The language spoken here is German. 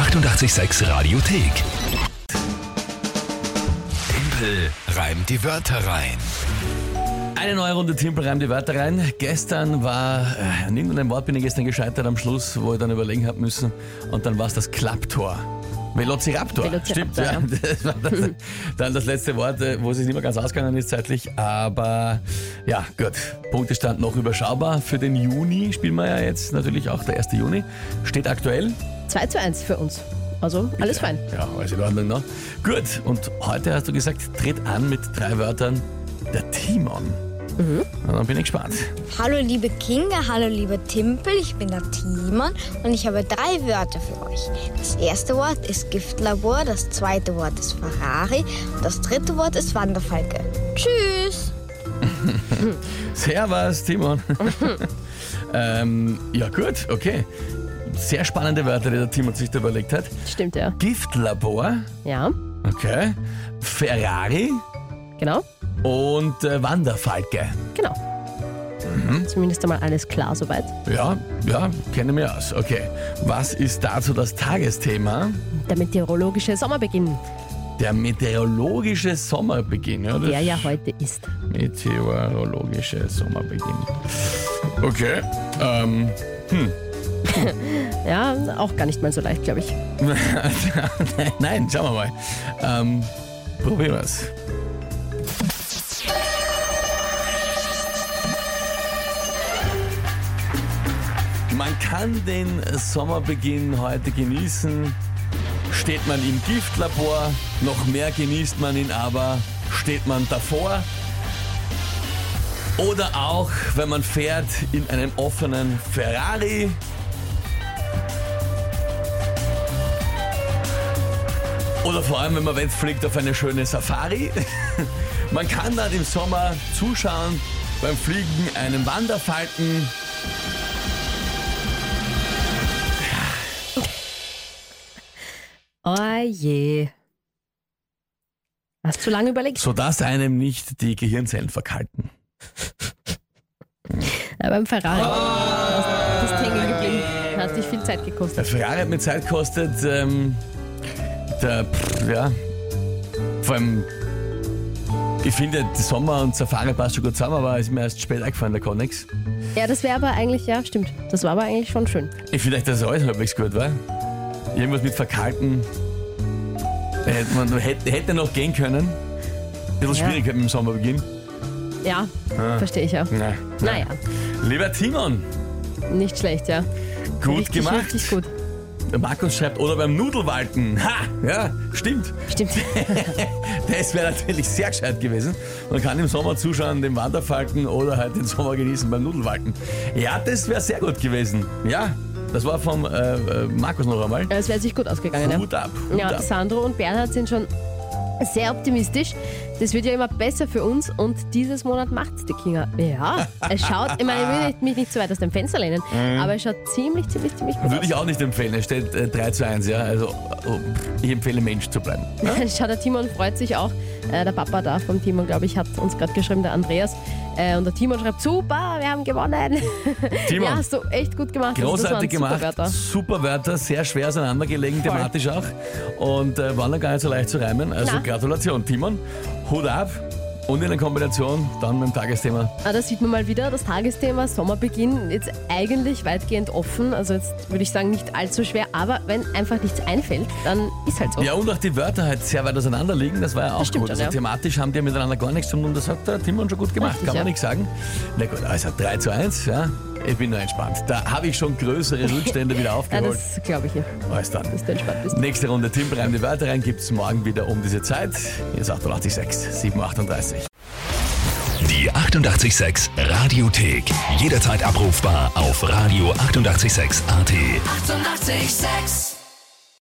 886 Radiothek. Tempel reimt die Wörter rein. Eine neue Runde Timpel reimt die Wörter rein. Gestern war, äh, an irgendeinem Wort bin ich gestern gescheitert am Schluss, wo ich dann überlegen habe müssen. Und dann war es das Klapptor. Velociraptor. Velociraptor, Stimmt, ja. ja. Das war das, dann das letzte Wort, äh, wo es sich nicht mehr ganz ausgegangen ist zeitlich. Aber ja, gut. Punktestand noch überschaubar. Für den Juni spielen wir ja jetzt natürlich auch der 1. Juni. Steht aktuell. 2 zu 1 für uns. Also alles fein. Ja, alles in Ordnung noch. Gut, und heute hast du gesagt, tritt an mit drei Wörtern der Timon. Mhm. Na, dann bin ich gespannt. Hallo liebe Kinga, hallo liebe Timpel, ich bin der Timon und ich habe drei Wörter für euch. Das erste Wort ist Giftlabor, das zweite Wort ist Ferrari und das dritte Wort ist Wanderfalke. Tschüss! Servus, Timon. ähm, ja, gut, okay. Sehr spannende Wörter, die der Timon sich da überlegt hat. Stimmt, ja. Giftlabor, Ja, okay. Ferrari genau. und äh, Wanderfalke. Genau. Mhm. Zumindest einmal alles klar soweit. Ja, ja, kenne mich aus. Okay. Was ist dazu das Tagesthema? Der meteorologische Sommerbeginn, Der meteorologische Sommerbeginn, ja? Der ja heute ist. Meteorologische Sommerbeginn. Okay. Ähm, Ja, auch gar nicht mal so leicht, glaube ich. nein, schauen wir mal. Ähm, probieren wir's. Man kann den Sommerbeginn heute genießen. Steht man im Giftlabor, noch mehr genießt man ihn aber, steht man davor. Oder auch, wenn man fährt in einem offenen Ferrari. Oder vor allem, wenn man wegfliegt auf eine schöne Safari. Man kann dann im Sommer zuschauen beim Fliegen einem Wanderfalken. Oh je. Hast zu lange überlegt? sodass einem nicht die Gehirnzellen verkalten. Ja, beim Ferrari. Du bist hängen geblieben. Hat dich viel Zeit Der gekostet. Ferrari hat mir Zeit gekostet. Ähm, der, pff, ja, vor allem, ich finde, Sommer und Safari passt schon gut zusammen, aber ist mir erst spät eingefallen, der Connex. Ja, das wäre aber eigentlich, ja, stimmt. Das war aber eigentlich schon schön. Ich finde dass alles halbwegs gut war. Irgendwas mit Verkalten. Hätte, man, hätte, hätte noch gehen können. Ein bisschen Ja. schwierig mit dem Sommerbeginn. Ja, verstehe ich ja. Nein. Naja, Lieber Timon, nicht schlecht, ja. gut richtig, gemacht. Richtig gut. Der Markus schreibt, oder beim Nudelwalken. Ha, ja, stimmt. Stimmt. Das wäre natürlich sehr gescheit gewesen. Man kann im Sommer zuschauen, dem Wanderfalken oder halt den Sommer genießen beim Nudelwalken. Ja, das wäre sehr gut gewesen. Ja, das war vom äh, äh, Markus noch einmal. Es wäre sich gut ausgegangen, ja. Hut ab. Hut Ja, ab. Sandro und Bernhard sind schon sehr optimistisch. Das wird ja immer besser für uns und dieses Monat macht's die Kinga. Ja, es schaut, ich meine, ich will mich nicht so weit aus dem Fenster lehnen, aber es schaut ziemlich, ziemlich, ziemlich gut Mhm. Würde aus. ich auch nicht empfehlen. Es steht äh, 3 zu 1, ja. Also oh, ich empfehle Mensch zu bleiben. Schau, der Timon freut sich auch. Äh, der Papa da vom Timon, glaube ich, hat uns gerade geschrieben, der Andreas. Äh, und der Timon schreibt, super, wir haben gewonnen. Timon, ja, hast du echt gut gemacht. Großartig waren super gemacht. Wörter. Super Wörter, sehr schwer auseinandergelegen, Voll. thematisch auch. Und äh, waren dann gar nicht so leicht zu reimen. Also Na. Gratulation, Timon. Hut ab. Und in der Kombination dann mit dem Tagesthema. Ah, da sieht man mal wieder das Tagesthema Sommerbeginn jetzt eigentlich weitgehend offen. Also jetzt würde ich sagen nicht allzu schwer, aber wenn einfach nichts einfällt, dann ist halt so. Ja, und auch die Wörter halt sehr weit auseinander liegen, das war ja auch stimmt gut. schon, Also ja. thematisch haben die ja miteinander gar nichts zu tun und das hat der Timon schon gut gemacht, Richtig, kann man ja. nichts sagen. Na gut, also 3 zu 1, ja. Ich bin nur entspannt. Da habe ich schon größere Rückstände wieder Ja, aufgeholt. das glaube ich ja, Alles dann. dass du entspannt bist. Nächste Runde Tim reimt die Wörter rein, gibt es morgen wieder um diese Zeit. Hier ist 886, 738. Die 886 Radiothek. Jederzeit abrufbar auf radio886.at. 886! 886